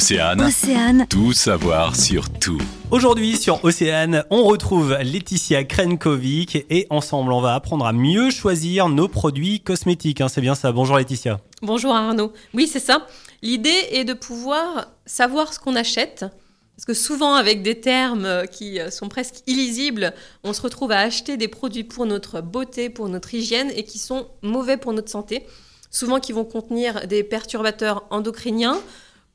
Océane, Océane, tout savoir sur tout. Aujourd'hui sur Océane, on retrouve Laetitia Krenkovic et ensemble on va apprendre à mieux choisir nos produits cosmétiques. hein, c'est bien ça. Bonjour Laetitia. Bonjour Arnaud. Oui, c'est ça. L'idée est de pouvoir savoir ce qu'on achète. Parce que souvent, avec des termes euh, qui euh, sont presque illisibles, on se retrouve à acheter des produits pour notre beauté, pour notre hygiène et qui sont mauvais pour notre santé. Souvent qui vont contenir des perturbateurs endocriniens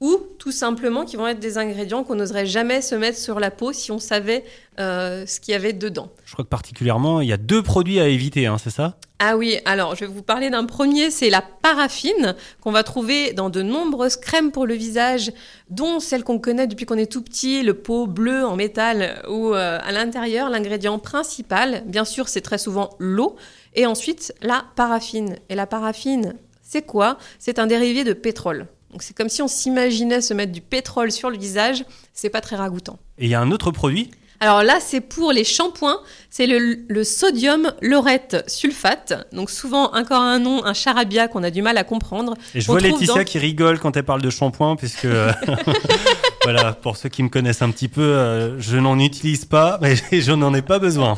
ou tout simplement qui vont être des ingrédients qu'on n'oserait jamais se mettre sur la peau si on savait euh, ce qu'il y avait dedans. Je crois que particulièrement, il y a deux produits à éviter, hein, c'est ça? Ah oui, alors je vais vous parler d'un premier, c'est la paraffine qu'on va trouver dans de nombreuses crèmes pour le visage, dont celle qu'on connaît depuis qu'on est tout petit, le pot bleu en métal, où euh, à l'intérieur, l'ingrédient principal, bien sûr, c'est très souvent l'eau, et ensuite la paraffine. Et la paraffine, c'est quoi? C'est un dérivé de pétrole. Donc c'est comme si on s'imaginait se mettre du pétrole sur le visage, c'est pas très ragoûtant. Et il y a un autre produit? Alors là, c'est pour les shampoings, c'est le, le sodium laurette sulfate. Donc souvent, encore un nom, un charabia qu'on a du mal à comprendre. Et je On vois Laetitia dans- qui rigole quand elle parle de shampoing, puisque euh, voilà, pour ceux qui me connaissent un petit peu, euh, je n'en utilise pas, mais je n'en ai pas besoin.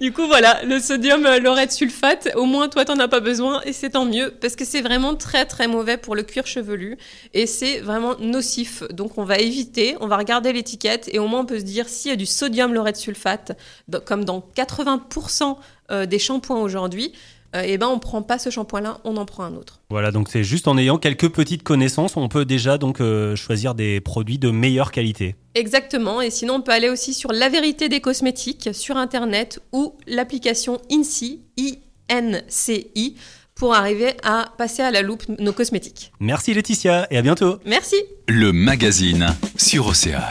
Du coup, voilà, le sodium euh, laurette sulfate, au moins toi, t'en as pas besoin et c'est tant mieux parce que c'est vraiment très très mauvais pour le cuir chevelu et c'est vraiment nocif. Donc on va éviter, on va regarder l'étiquette et au moins on peut se dire s'il y a du sodium laurette sulfate, comme dans 80% euh, des shampoings aujourd'hui, euh, et ben on prend pas ce shampoing-là, on en prend un autre. Voilà, donc c'est juste en ayant quelques petites connaissances, on peut déjà donc euh, choisir des produits de meilleure qualité. Exactement, et sinon on peut aller aussi sur la vérité des cosmétiques sur internet ou l'application INCI, I-N-C-I, pour arriver à passer à la loupe nos cosmétiques. Merci Laetitia et à bientôt. Merci Le magazine sur Océane.